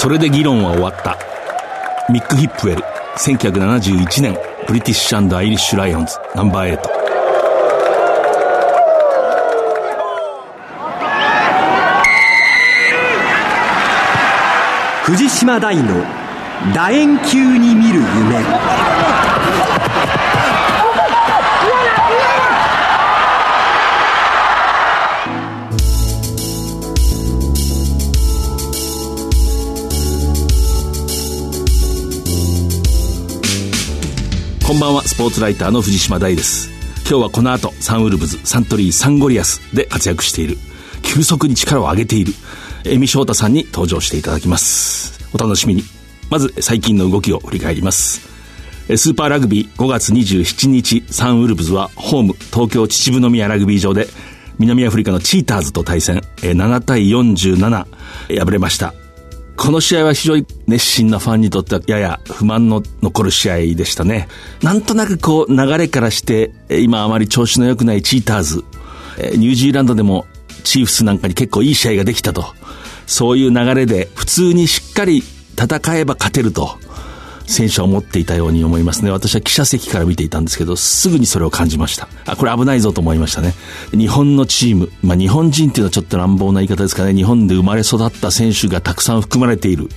それで議論は終わった。ミック・ヒップウェル、1971年、ブリティッシュアイリッシュ・ライオンズ、ナンバー8。藤島大の楕円球に見る夢んばんはスポーツライターの藤島大です今日はこの後サンウルブズサントリーサンゴリアスで活躍している急速に力を上げているエミ翔太さんに登場していただきます。お楽しみに。まず最近の動きを振り返ります。スーパーラグビー5月27日サンウルブズはホーム東京秩父宮ラグビー場で南アフリカのチーターズと対戦7対47敗れました。この試合は非常に熱心なファンにとってはやや不満の残る試合でしたね。なんとなくこう流れからして今あまり調子の良くないチーターズニュージーランドでもチーフスなんかに結構いい試合ができたと。そういう流れで普通にしっかり戦えば勝てると、選手は思っていたように思いますね。私は記者席から見ていたんですけど、すぐにそれを感じました。あ、これ危ないぞと思いましたね。日本のチーム、まあ日本人っていうのはちょっと乱暴な言い方ですかね。日本で生まれ育った選手がたくさん含まれている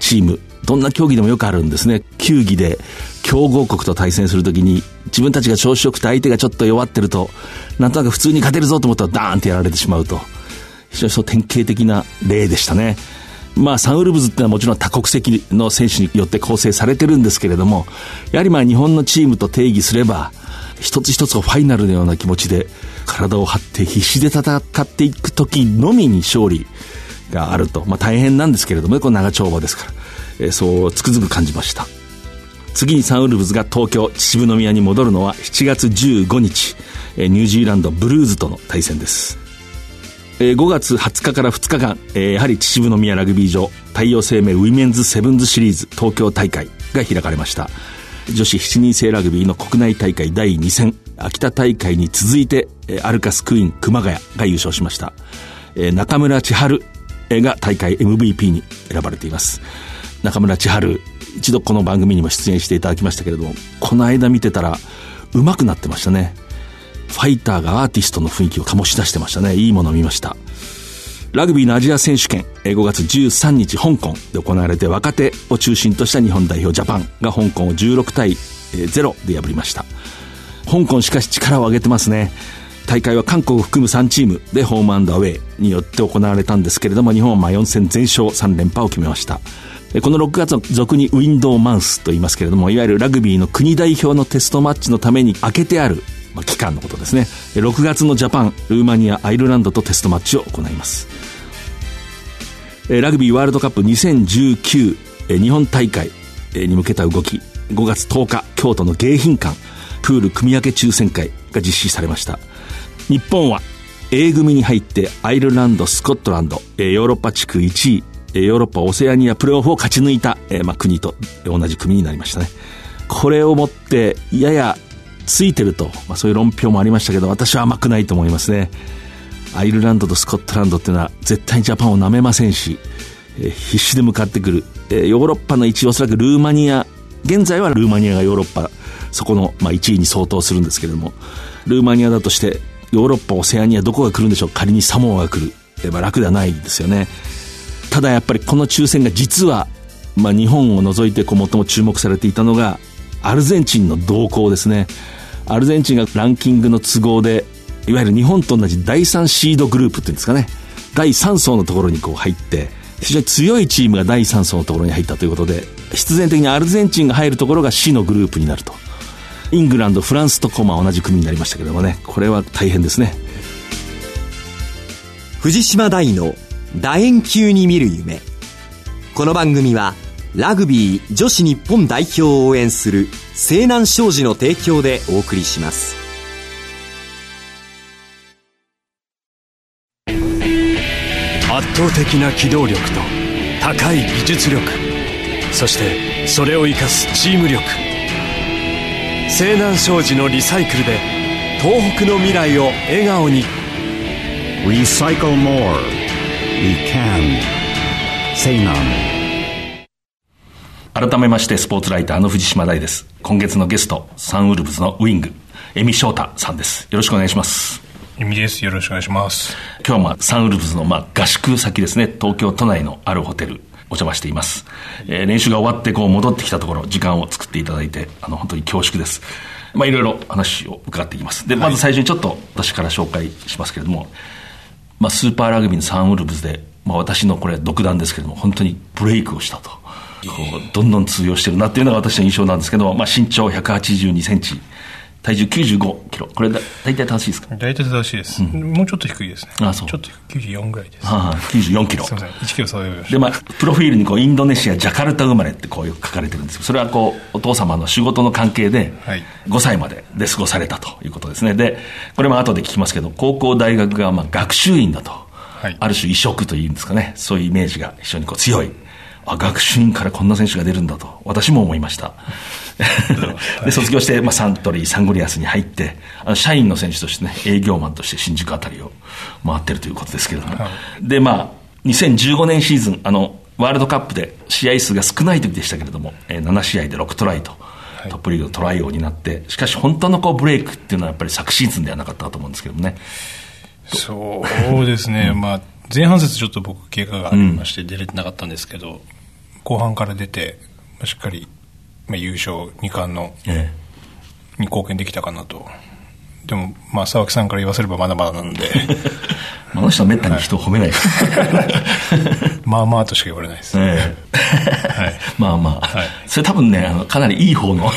チーム。どんな競技でもよくあるんですね。球技で強豪国と対戦するときに自分たちが調子よくて相手がちょっと弱ってると、なんとなく普通に勝てるぞと思ったらダーンってやられてしまうと。非常にそう典型的な例でしたね。まあ、サンウルブズってのはもちろん多国籍の選手によって構成されてるんですけれども、やはりまあ日本のチームと定義すれば、一つ一つをファイナルのような気持ちで体を張って必死で戦っていく時のみに勝利があると。まあ大変なんですけれども、この長丁場ですから、えー、そうつくづく感じました。次にサンウルブズが東京秩父宮に戻るのは7月15日、えー、ニュージーランドブルーズとの対戦です。えー、5月20日から2日間、えー、やはり秩父宮ラグビー場太陽生命ウィメンズセブンズシリーズ東京大会が開かれました。女子7人制ラグビーの国内大会第2戦秋田大会に続いて、えー、アルカスクイーン熊谷が優勝しました、えー、中村千春が大会 MVP に選ばれています。中村千春一度この番組にも出演していただきましたけれどもこの間見てたら上手くなってましたね。ファイターがアーティストの雰囲気を醸し出してましたね。いいものを見ました。ラグビーのアジア選手権、5月13日香港で行われて若手を中心とした日本代表ジャパンが香港を16対0で破りました。香港しかし力を上げてますね。大会は韓国を含む3チームでホームアンドアウェイによって行われたんですけれども、日本は4戦全勝3連覇を決めました。この6月の俗にウィンドウマウスと言いますけれども、いわゆるラグビーの国代表のテストマッチのために開けてあるまあ、期間のことですね。6月のジャパンルーマニアアイルランドとテストマッチを行います。ラグビーワールドカップ2019日本大会に向けた動き5月10日京都の迎賓館プール組み分け抽選会が実施されました。日本は A 組に入ってアイルランドスコットランドヨーロッパ地区1位ヨーロッパオセアニアプレーオフを勝ち抜いた、まあ、国と同じ組になりましたね。これをもってややついてると、まあ、そういう論評もありましたけど、私は甘くないと思いますね。アイルランドとスコットランドっていうのは絶対にジャパンを舐めませんし、えー、必死で向かってくる、えー、ヨーロッパの1位、おそらくルーマニア、現在はルーマニアがヨーロッパ、そこの、まあ、1位に相当するんですけれども、ルーマニアだとして、ヨーロッパ、オセアニア、どこが来るんでしょう？仮にサモアが来る。えー、まあ、楽ではないですよね。ただやっぱりこの抽選が実は、まあ、日本を除いてこう最も注目されていたのが、アルゼンチンの動向ですね。アルゼンチンがランキングの都合で、いわゆる日本と同じ第3シードグループっていうんですかね、第3層のところにこう入って、非常に強いチームが第3層のところに入ったということで、必然的にアルゼンチンが入るところが C のグループになると。イングランド、フランスとコマ同じ組になりましたけどもね、これは大変ですね。藤島大の楕円球に見る夢。この番組は、ラグビー女子日本代表を応援する西南商事の提供でお送りします。圧倒的な機動力と高い技術力そしてそれを生かすチーム力。西南商事のリサイクルで東北の未来を笑顔に「Recycle More」「We Can」「西南」改めましてスポーツライターの藤島大です。今月のゲスト、サンウルブズのウィング、エミ翔太さんです。よろしくお願いします。エミです。よろしくお願いします。今日はまあサンウルブズのまあ合宿先ですね、東京都内のあるホテル、お邪魔しています。えー、練習が終わってこう戻ってきたところ、時間を作っていただいて、あの、本当に恐縮です。まあいろいろ話を伺っていきます。で、まず最初にちょっと私から紹介しますけれども、まあスーパーラグビーのサンウルブズで、まあ私のこれ独断ですけれども、本当にブレイクをしたと。こうどんどん通用してるなっていうのが私の印象なんですけど、まあ、身長182センチ体重95キロ。これだ大体正しいですか？大体正しいです、うん、もうちょっと低いですね。あそう。ちょっと94ぐらいです、はあ、94キロ。すみません。1キロ下げましたでまあプロフィールにこうインドネシアジャカルタ生まれってこういう書かれてるんです。けどそれはこうお父様の仕事の関係で5歳までで過ごされたということですね。でこれも後で聞きますけど高校大学がまあ学習院だと、はい、ある種異色というんですかね。そういうイメージが非常にこう強いあ、学習院からこんな選手が出るんだと、私も思いました。で、卒業して、まあ、サントリー、サンゴリアスに入って、あの社員の選手としてね、営業マンとして新宿あたりを回ってるということですけれども。はい、で、まあ、2015年シーズン、あの、ワールドカップで試合数が少ない時でしたけれども、えー、7試合で6トライと、トップリーグのトライ王になって、しかし本当のこうブレイクっていうのはやっぱり昨シーズンではなかったと思うんですけどもね。そうですね、まあ、前半節ちょっと僕、怪我がありまして、出れてなかったんですけど、後半から出て、しっかり、まあ、優勝2冠の、に貢献できたかなと。でも、まあ、沢木さんから言わせればまだまだなんで。あの人はめったに人を褒めないです。まあまあとしか言われないです。はい、まあまあ、はい、それ多分ね、あのかなりいい方の、はい、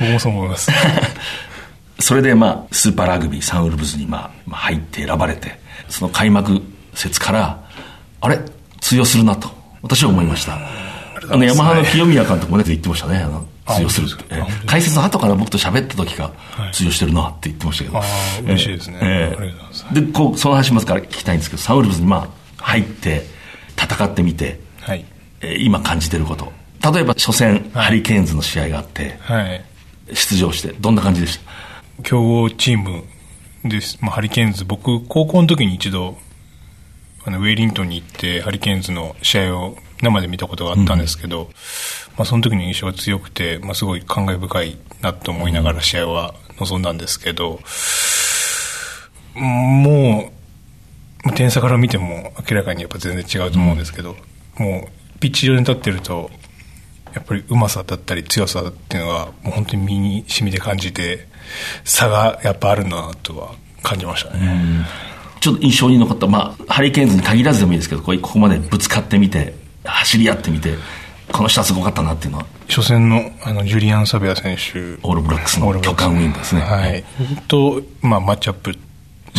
僕もそう思います。それでまあ、スーパーラグビーサンウルブズにまあ、入って選ばれて、その開幕節から、あれ？通用するなと。私は思いました。あの、ヤマハの清宮監督もね、言ってましたね。あの、通用するって。解説の後から僕と喋った時が通用してるなって言ってましたけど。ああ、嬉しいですね。えー、で、こう、その話まずから聞きたいんですけど、サウルブズにまあ、入って、戦ってみて、はい、えー、今感じてること。例えば、初戦、ハリケーンズの試合があって、はい、出場して、どんな感じでした？強豪チームです。まあ、ハリケーンズ、僕、高校の時に一度、あのウェイリントンに行ってハリケーンズの試合を生で見たことがあったんですけど、うん、まあ、その時の印象が強くて、まあ、すごい感慨深いなと思いながら試合は臨んだんですけど、もう、点差から見ても明らかにやっぱ全然違うと思うんですけど、うん、もうピッチ上に立ってると、やっぱりうまさだったり強さっていうのはもう本当に身に染みて感じて、差がやっぱあるなとは感じましたね。うんちょっと印象に残った、まあ、ハリケーンズに限らずでもいいですけど、ここまでぶつかってみて、走り合ってみて、この人はすごかったなっていうのは。初戦のあのジュリアン・サベア選手。オールブラックスの巨漢ウィンですね。はい。と、まあ、マッチアップし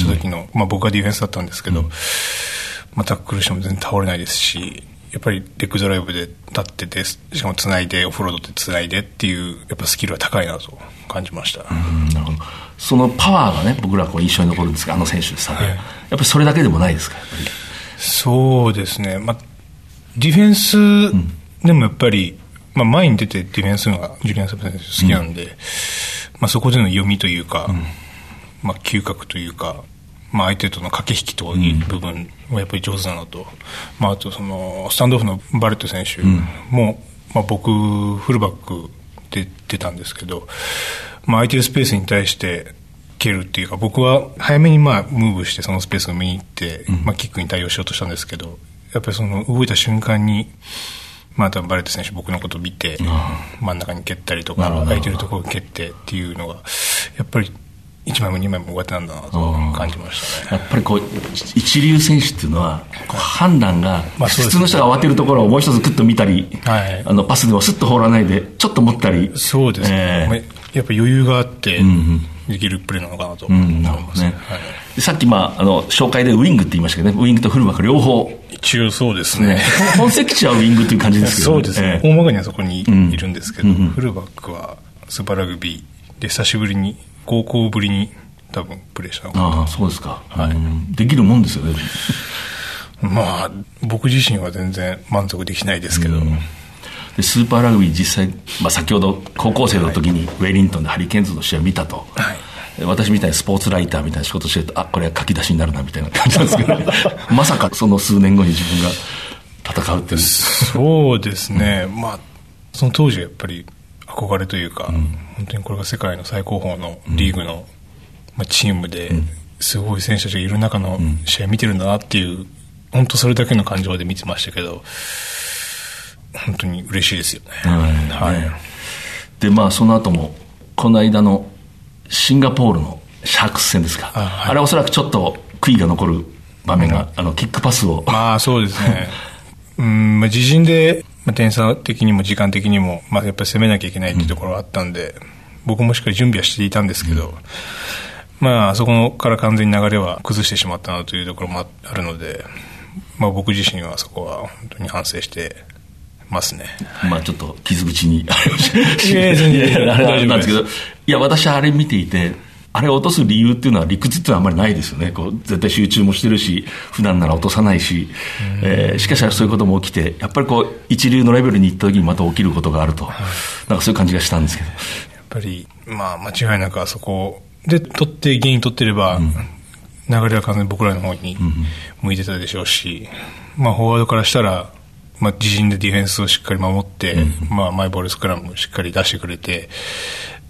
た時の、うん、まあ、僕はディフェンスだったんですけど、うん、まあ、タックルしても全然倒れないですし、やっぱりレッグドライブで立ってて、しかもつないで、オフロードでつないでっていう、やっぱスキルは高いなと感じました。なるほど。そのパワーがね、僕らこう印象に残るんですが、あの選手でさ、はい、やっぱりそれだけでもないですか、そうですね。まあ、ディフェンスでもやっぱり、まあ、前に出てディフェンスのがジュリアン・サブ選手好きなんで、うん、まあ、そこでの読みというか、うん、まあ、嗅覚というか、まあ、相手との駆け引きという部分はやっぱり上手だなと、まあ、あとそのスタンドオフのバレット選手も、まあ、僕、フルバックで出たんですけど、まあ、空いてるスペースに対して蹴るっていうか、僕は早めにまあムーブしてそのスペースを見に行って、まあ、キックに対応しようとしたんですけど、やっぱりその動いた瞬間に、まあ、多分バレット選手僕のことを見て、真ん中に蹴ったりとか、空いてるところを蹴ってっていうのが、やっぱり1枚も2枚も上手なんだなと感じましたね、やっぱりこう一流選手っていうのは判断が、普通の人が慌てるところをもう一つグッと見たり、はい、あのパスでもスッと放らないでちょっと持ったり。そうですね、えー、やっぱ余裕があってできるプレーなのかなと。思いますね,、はい、さっき、まあ、あの紹介でウイングって言いましたけどね。ウイングとフルバック両方。一応そうですね。本籍地はウイングっていう感じですけど、ね、そうですね、えー、大まかにはそこにいるんですけど、うん、フルバックはスーパーラグビーで久しぶりに高校ぶりに多分プレーしたああそうですか、はい、できるもんですよね。まあ僕自身は全然満足できないですけど、でスーパーラグビー実際、まあ、先ほど高校生の時にウェリントンでハリケーンズの試合を見たと、はい、私みたいにスポーツライターみたいな仕事してるとあこれは書き出しになるなみたいな感じなんですけど。まさかその数年後に自分が戦うっていう。そうですね、まあ、その当時はやっぱり憧れというか、本当にこれが世界の最高峰のリーグの、まあ、チームで、すごい選手たちがいる中の試合見てるんだなっていう、本当それだけの感情で見てましたけど、本当に嬉しいですよね。はい。で、まあ、その後も、この間のシンガポールのシャークス戦ですか。あ,、はいれおそらくちょっと悔いが残る場面が、あの、キックパスを。まあそうですね。うん、まあ、自陣で、まあ、点差的にも時間的にも、まあ、やっぱり攻めなきゃいけないっていうところがあったんで、僕もしっかり準備はしていたんですけど、まあ、あそこから完全に流れは崩してしまったなというところもああるので、まあ、僕自身はそこは本当に反省してますね。まあちょっと傷口にあれをしいやいやいな んですけどいや、私あれ見ていて、あれを落とす理由っていうのは理屈っていうのはあんまりないですよね。こう、絶対集中もしてるし、普段なら落とさないし、えーしかしそういうことも起きて、やっぱりこう、一流のレベルに行った時にまた起きることがあると、なんかそういう感じがしたんですけど。やっぱり、まあ、間違いなくあそこで取って、原因取ってれば、流れは完全に僕らの方に向いてたでしょうし、まあ、フォワードからしたら、まあ、自陣でディフェンスをしっかり守って、まあ、マイボールスクラムをしっかり出してくれて、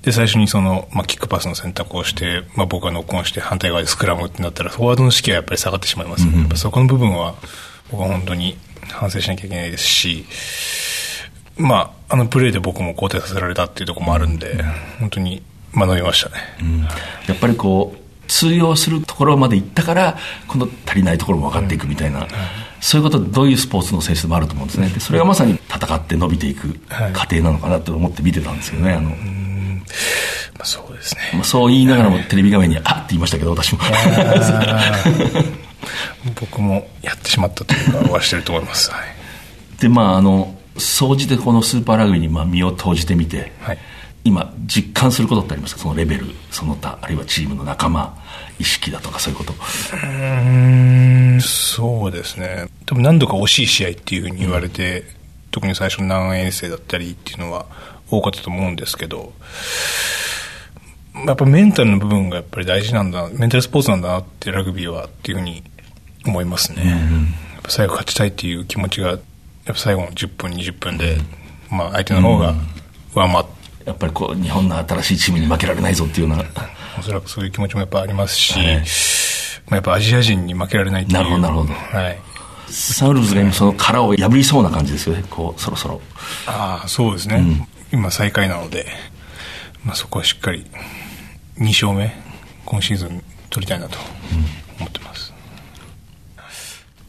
で、最初にその、まあ、キックパスの選択をして、まあ、僕がノックオンして反対側でスクラムってなったら、フォワードの士気はやっぱり下がってしまいますよね。やっぱそこの部分は、僕は本当に反省しなきゃいけないですし、まあ、あのプレーで僕も交代させられたっていうところもあるんで、本当に学びましたね。やっぱりこう、通用するところまで行ったから、この足りないところも分かっていくみたいな、そういうことどういうスポーツの選手でもあると思うんですね。でそれがまさに戦って伸びていくはい過程なのかなと思って見てたんですけどね。あの、まあ、そうですね。まあ、そう言いながらもテレビ画面に、あって言いましたけど、私も。僕もやってしまったというか、はしてると思います。はい。で、まあ、あの、総じてこのスーパーラグビーにまあ身を投じてみて、はい今、実感することってありますか？そのレベル、その他、あるいはチームの仲間、意識だとかそういうこと。うん、そうですね。多分何度か惜しい試合っていうふうに言われて、特に最初の南遠征だったりっていうのは多かったと思うんですけど、やっぱメンタルの部分がやっぱり大事なんだ、メンタルスポーツなんだなってラグビーはっていうふうに思いますね。やっぱ最後勝ちたいっていう気持ちが、やっぱ最後の10分、20分で、まあ相手の方が上回って、やっぱりこう、日本の新しいチームに負けられないぞっていうような、おそらくそういう気持ちもやっぱありますし、はいまあ、やっぱアジア人に負けられないっていう。なるほどなるほどはい。サンウルブズが今その殻を破りそうな感じですよね、こう、そろそろ。ああ、そうですね。今最下位なので、まあそこはしっかり2勝目、今シーズン取りたいなと思ってます。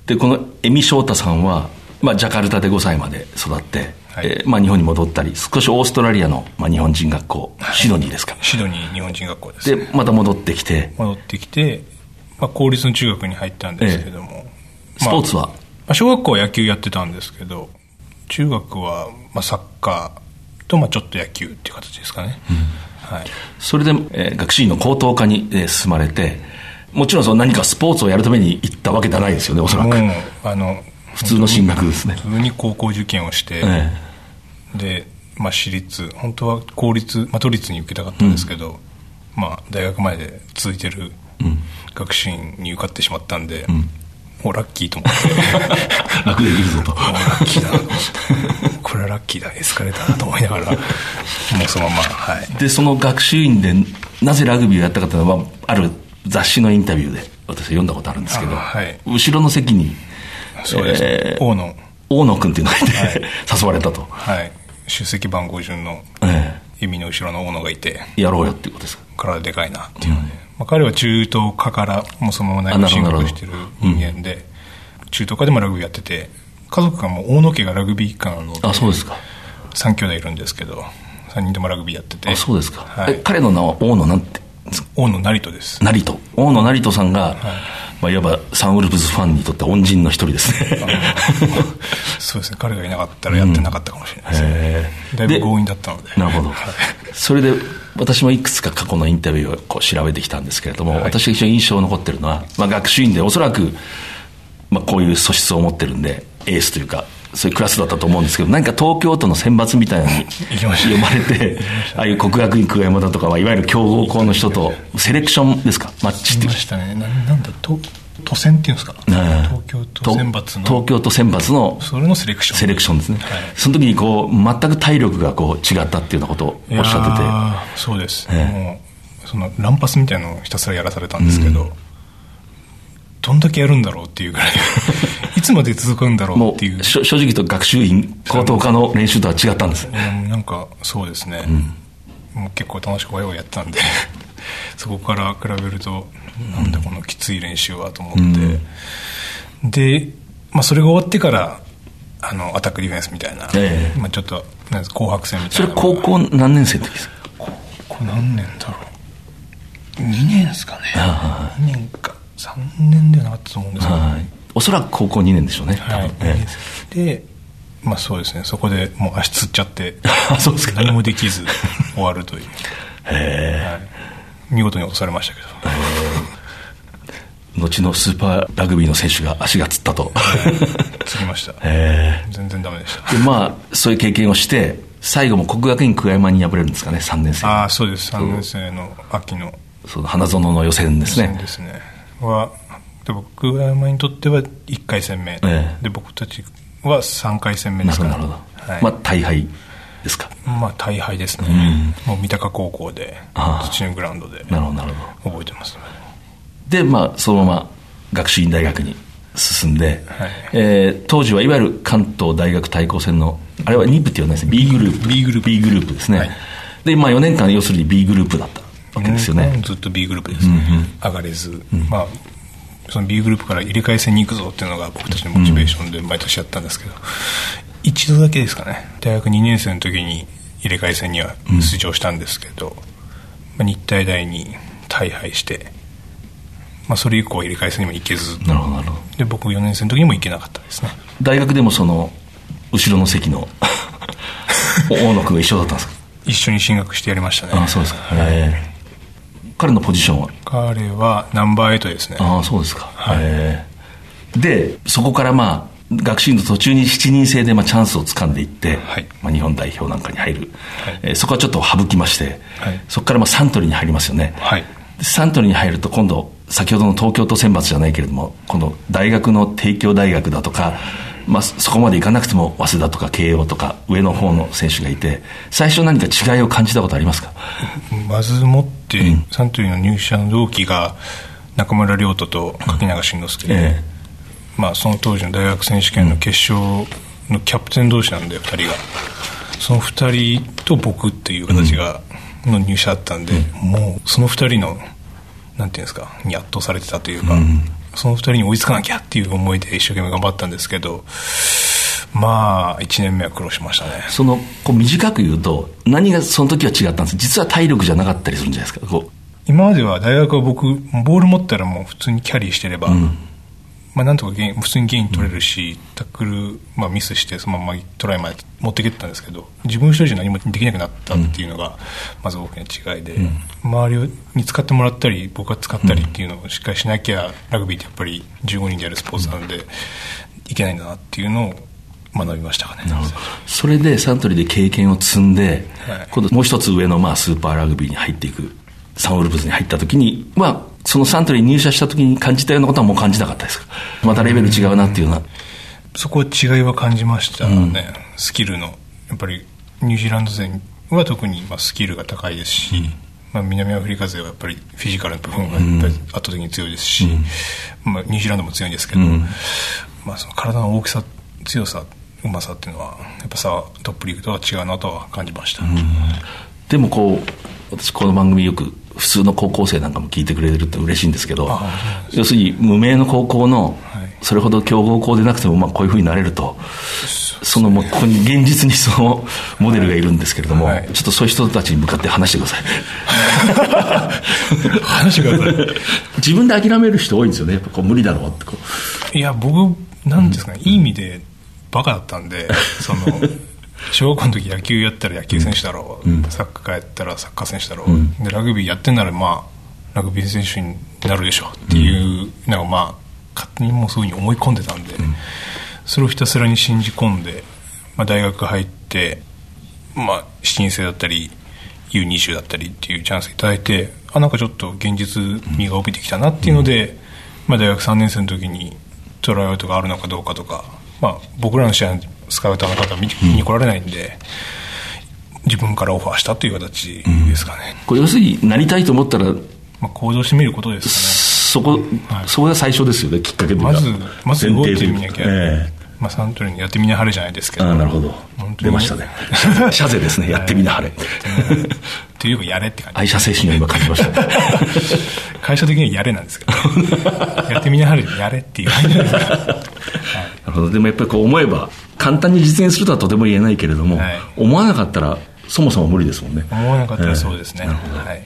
で、このエミ翔太さんは、まあ、ジャカルタで5歳まで育って、はいえーまあ、日本に戻ったり、少しオーストラリアの、まあ、日本人学校、シドニーですか。シドニー日本人学校です。で、また戻ってきて、戻ってきて、まあ公立の中学に入ったんですけども、スポーツは、まあ、小学校は野球やってたんですけど、中学はまあサッカーとまあちょっと野球っていう形ですかね。はい。それで、えー学習院の高等科に、えー進まれて、もちろんその何かスポーツをやるために行ったわけじゃないですよね、おそらく。もう、あの、普通の進学ですね普通に高校受験をして、えで、まあ、私立、本当は公立、まあ、都立に受けたかったんですけど、まあ、大学まで続いてる学習院に受かってしまったんで、もうラッキーと思って、え 楽できるぞと。ラッキーだなと思って、これはラッキーだ、エスカレーターだと思いながら、もうそのまま、はい。で、その学習院で、なぜラグビーをやったかというのは、ある雑誌のインタビューで、私読んだことあるんですけど、あはい。後ろの席に、そうです、えー大野、大野君っていうのがいて、誘われたと。はい、出席番号順のえ弓の後ろの大野がいて、えやろうよっていうことですか？体でかいなっていうので、まあ、彼は中東科からもうそのまま内部進学してる人間で、中東科でもラグビーやってて家族がもう大野家がラグビー一家なのであ、そうですか。3兄弟いるんですけど3人ともラグビーやっててあ、そうですか。はいえ彼の名は大野なんて、大野成人です成人。大野成人さんが、まあ、いわばサンウルブズファンにとって恩人の一人ですね。そうですね。彼がいなかったらやってなかったかもしれないですね、へえだいぶ強引だったので。なるほど。はい。それで、私もいくつか過去のインタビューをこう調べてきたんですけれども、はい。私が一番印象に残ってるのは、まあ、学習院でおそらく、まあ、こういう素質を持ってるんで、エースというか、そういうクラスだったと思うんですけど、何か東京都の選抜みたいなのに呼ばれて、ああいう国学院久我山だとかは、いわゆる強豪校の人と、セレクションですか、マッチって。ま。したね。ななんだと都選っていうんですか、え東京都選抜の。東京都選抜のそれのセレクション。セレクションですね、はい。その時にこう全く体力がこう違ったっていうようなことをおっしゃってて。そうです、ええ。もうその乱発みたいなのをひたすらやらされたんですけど、どんだけやるんだろうっていうぐらい いつまで続くんだろうもっていう。正直と学習院高等科の練習とは違ったんです。うんなんかそうですね、もう結構楽しくワイワイやってたんで そこから比べるとなんだこのきつい練習はと思って、で、まあ、それが終わってからあのアタックディフェンスみたいな、ええ。まあ、ちょっと紅白戦みたそれいなのが。高校何年生の時ですか？これ何年だろう。2年ですかね。あ2年か3年ではなかったと思うんですけど、はい。おそらく高校2年でしょうね。多はいでまあそうですね。そこでもう足つっちゃってあ そうですか。何もできず 終わるという、はい、見事に落とされましたけど。え。後のスーパーラグビーの選手が足がつったと。つりました。え。全然ダメでした。でまあそういう経験をして最後も国学院久我山に敗れるんですかね。3年生ああそうです。3年生の秋の。その花園の予選ですね。ですねはで僕ら山にとっては1回戦目、ええ。で僕たちは3回戦目ですかねなるほどはい。まあ大敗ですか。まあ大敗ですね、もう三鷹高校で土のグラウンドでなるほどなるほど。覚えてます。ねでまあそのまま学習院大学に進んで、はい。えー当時はいわゆる関東大学対抗戦のあれは2部って言わないですね。B グループ B グループ。B グループですね、はい。でまあ4年間要するに B グループだったわけですよね、ずっと B グループですね、上がれず、まあその B グループから入れ替え戦に行くぞっていうのが僕たちのモチベーションで毎年やったんですけど、一度だけですかね。大学2年生の時に入れ替え戦には出場したんですけど、まあ、日体大に大敗して、まあ、それ以降入れ替え戦にも行けず。なるほどで僕4年生の時にも行けなかったですね。大学でもその後ろの席の 大野君が一緒だったんですか？一緒に進学してやりましたね。あそうですか、え。ー彼のポジションは？彼はナンバー8ですね。ああそうですか、はい。え。ーでそこからまあ学習院の途中に7人制でまあチャンスをつかんでいって、はい。まあ、日本代表なんかに入る、はい。えーそこはちょっと省きまして、はい。そこからまあサントリーに入りますよね、はい。でサントリーに入ると今度先ほどの東京都選抜じゃないけれども今度大学の帝京大学だとか、まあ、そそこまでいかなくても早稲田とか慶応とか上の方の選手がいて最初何か違いを感じたことありますか？まずもって、サントリーの入社の同期が中村亮斗と柿永慎之介で、えまあ、その当時の大学選手権の決勝のキャプテン同士なんで2人が。その2人と僕っていう形が、の入社だったんで、もうその2人のなんていうんですかに圧倒されてたというか、その2人に追いつかなきゃっていう思いで一生懸命頑張ったんですけどまあ1年目は苦労しましたね。そのこう短く言うと何がその時は違ったんです実は体力じゃなかったりするんじゃないですか？こ今までは大学は僕ボール持ったらもう普通にキャリーしてれば、まあ、なんとかゲイン普通にゲイン取れるし、タックル、まあ、ミスしてそのままトライまで持っていけてたんですけど自分一人じゃ何もできなくなったっていうのがまず大きな違いで、周りに使ってもらったり僕が使ったりっていうのをしっかりしなきゃラグビーってやっぱり15人でやるスポーツなので、いけないんだなっていうのを学びましたかね。うそれでサントリーで経験を積んで、はい。今度もう一つ上のまあスーパーラグビーに入っていくサンウルブズに入った時にまあそのサントリーに入社した時に感じたようなことはもう感じなかったですか？またレベル違うなっていうようなそこは違いは感じましたね、スキルの。やっぱりニュージーランド勢は特にまあスキルが高いですし、まあ、南アフリカ勢はやっぱりフィジカルの部分がやっぱり圧倒的に強いですし、まあ、ニュージーランドも強いんですけど、まあ、その体の大きさ強さうまさっていうのはやっぱさトップリーグとは違うなとは感じました、でもこう私この番組よく普通の高校生なんかも聞いてくれるって嬉しいんですけどあ要するに無名の高校のはい。それほど強豪校でなくてもまあこういうふうになれるとそのもうここに現実にそのモデルがいるんですけれども、はい。ちょっとそういう人たちに向かって話してください。話が分かる自分で諦める人多いんですよね。やっぱこう無理だろうってこう。いや僕なんですかね、いい意味でバカだったんで その小学校の時野球やったら野球選手だろう、サッカーやったらサッカー選手だろう、でラグビーやってんならまあラグビー選手になるでしょっていうのがまあ勝手にもうそういうふうに思い込んでたんで、それをひたすらに信じ込んで、まあ、大学入って、まあ、7人制だったり U20 だったりっていうチャンスいただいてあなんかちょっと現実味が帯びてきたなっていうので、まあ、大学3年生の時にトライアウトがあるのかどうかとか、まあ、僕らの試合スカウターの方は見に来られないんで、自分からオファーしたという形ですかね、これ要するになりたいと思ったらまあ、行動してみることですそこ、そこが最初ですよねきっかけというか。まずまず動いてみなきゃ。ええまあ、サントリーにやってみなはれじゃないですけど。ああなるほど。出ましたね。社税ですね。やってみなはれ。というかやれって感じ。愛社精神を今感じましたね。会社的にはやれなんですけど、やってみなはれやれっていう感じですはい。なるほど。でもやっぱりこう思えば簡単に実現するとはとても言えないけれども、はい。思わなかったらそもそも無理ですもんね。思わなかったらそうですね、ええなるほど。はい、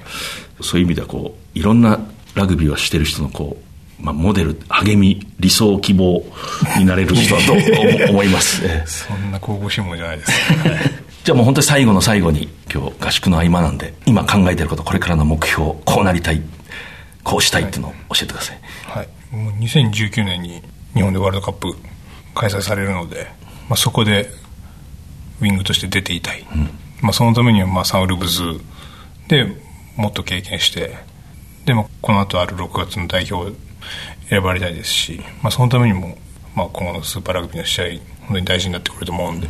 そういう意味ではこういろんなラグビーをしてる人のこう、まあ、モデル励み理想希望になれる人だと思思います、ええ。そんな神々しいものじゃないです、は いじゃあもう本当に最後の最後に今日合宿の合間なんで今考えてることこれからの目標こうなりたいこうしたいっていうのを教えてください、はい、もう2019年に日本でワールドカップ開催されるので、まあ、そこでウィングとして出ていたい、まあ、そのためにはまあサンウルブズでもっと経験してでもこの後ある6月の代表選ばれたいですし、まあ、そのためにも、まあ、今後のスーパーラグビーの試合本当に大事になってくると思うんで、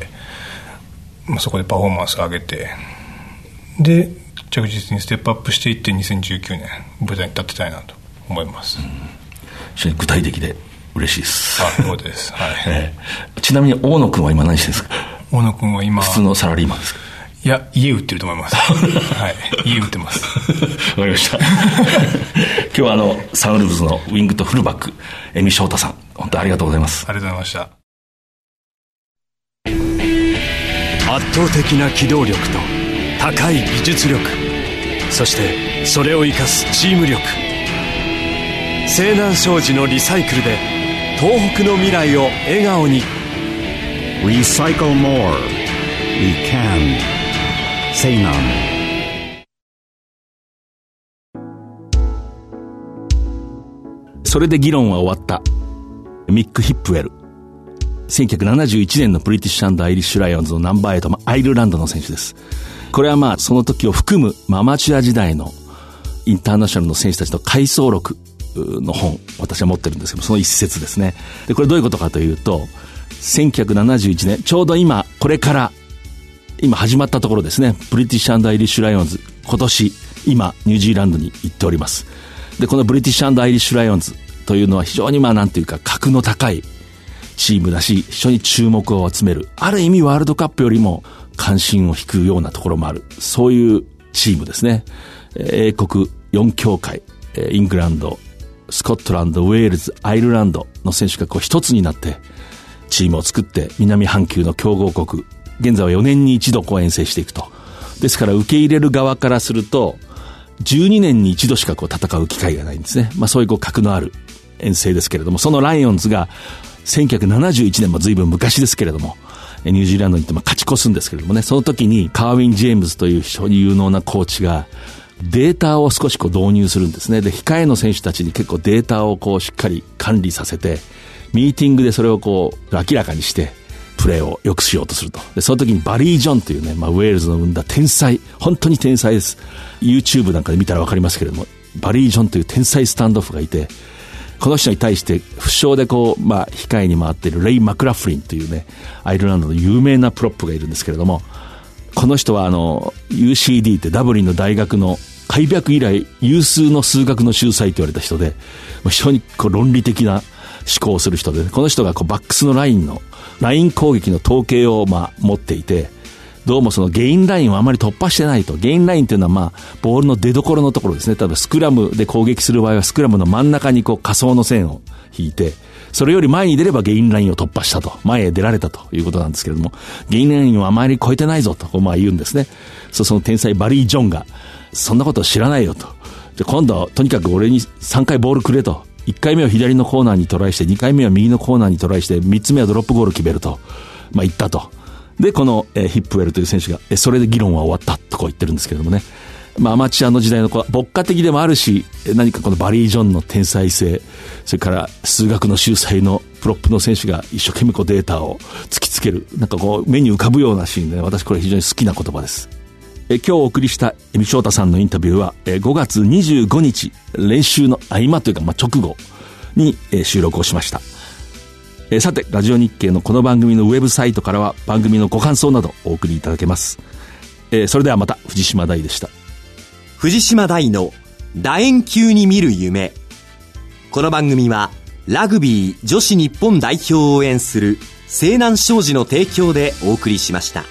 まあ、そこでパフォーマンスを上げてで着実にステップアップしていって2019年舞台に立ってたいなと思います、非常に具体的で嬉しいです、あそうです。はい、ええ。ちなみに大野君は今何してるんですか？大野君は今普通のサラリーマンですか？いや家売ってると思います。はい。家売ってます。わかりました。今日はあのサンウルブズのウィングとフルバックエミ翔太さん。本当にありがとうございます。ありがとうございました。圧倒的な機動力と高い技術力。そしてそれを生かすチーム力。青南商事のリサイクルで東北の未来を笑顔に。Recycle more. We can. Say none. それで議論は終わったミック・ヒップウェル1971年のブリティッシュアイリッシュライオンズのナンバー8、まあアイルランドの選手です。これはまあその時を含む、まあアマチュア時代のインターナショナルの選手たちの回想録の本、私は持ってるんですけど、その一節ですね。で、これどういうことかというと、1971年、ちょうど今、これから、今始まったところですね、ブリティッシュアイリッシュライオンズ、今年、今、ニュージーランドに行っております。で、このブリティッシュアイリッシュライオンズというのは非常にまあなんていうか、格の高いチームだし、非常に注目を集める。ある意味ワールドカップよりも関心を引くようなところもある。そういうチームですね。英国4協会、イングランド、スコットランド、ウェールズ、アイルランドの選手がこう一つになって、チームを作って南半球の強豪国、現在は4年に一度こう遠征していくと。ですから受け入れる側からすると、12年に一度しかこう戦う機会がないんですね。まあそういうこう格のある遠征ですけれども、そのライオンズが1971年も随分昔ですけれども、ニュージーランドに行ってまあ勝ち越すんですけれどもね、その時にカーウィン・ジェームズという非常に有能なコーチが、データを少しこう導入するんですね。で、控えの選手たちに結構データをこうしっかり管理させて、ミーティングでそれをこう明らかにして、プレーを良くしようとすると。で、その時にバリー・ジョンというね、まあ、ウェールズの生んだ天才、本当に天才です。YouTube なんかで見たらわかりますけれども、バリー・ジョンという天才スタンドオフがいて、この人に対して負傷でこう、まあ、控えに回っているレイ・マクラフリンというね、アイルランドの有名なプロップがいるんですけれども、この人はあの、UCD ってダブリンの大学の開闢以来有数の数学の秀才と言われた人で、非常にこう論理的な思考する人で、この人がこうバックスのラインの、ライン攻撃の統計をまあ持っていて、どうもそのゲインラインをあまり突破してないと。ゲインラインっていうのはまあ、ボールの出所のところですね。例えばスクラムで攻撃する場合はスクラムの真ん中にこう仮想の線を引いて、それより前に出ればゲインラインを突破したと。前へ出られたということなんですけれども、ゲインラインをあまり超えてないぞと、まあ言うんですね。そう、その天才バリー・ジョンが、そんなこと知らないよと。で、今度、とにかく俺に3回ボールくれと。1回目は左のコーナーにトライして、2回目は右のコーナーにトライして、3つ目はドロップゴール決めると。まあ言ったと。で、この、えーヒップウェルという選手が、えーそれで議論は終わったとこう言ってるんですけれどもね。まあアマチュアの時代のこう牧歌的でもあるし、何かこのバリー・ジョンの天才性、それから数学の秀才のプロップの選手が一生懸命こうデータを突きつける。なんかこう目に浮かぶようなシーンで、ね、私これ非常に好きな言葉です。え今日お送りしたエミ翔太さんのインタビューは、え5月25日、練習の合間というか、まあ、直後に、え収録をしました。えさて、ラジオ日経のこの番組のウェブサイトからは番組のご感想などお送りいただけます。えそれではまた、藤島大でした。藤島大の楕円球に見る夢この番組はラグビー女子日本代表を応援する西南商事の提供でお送りしました。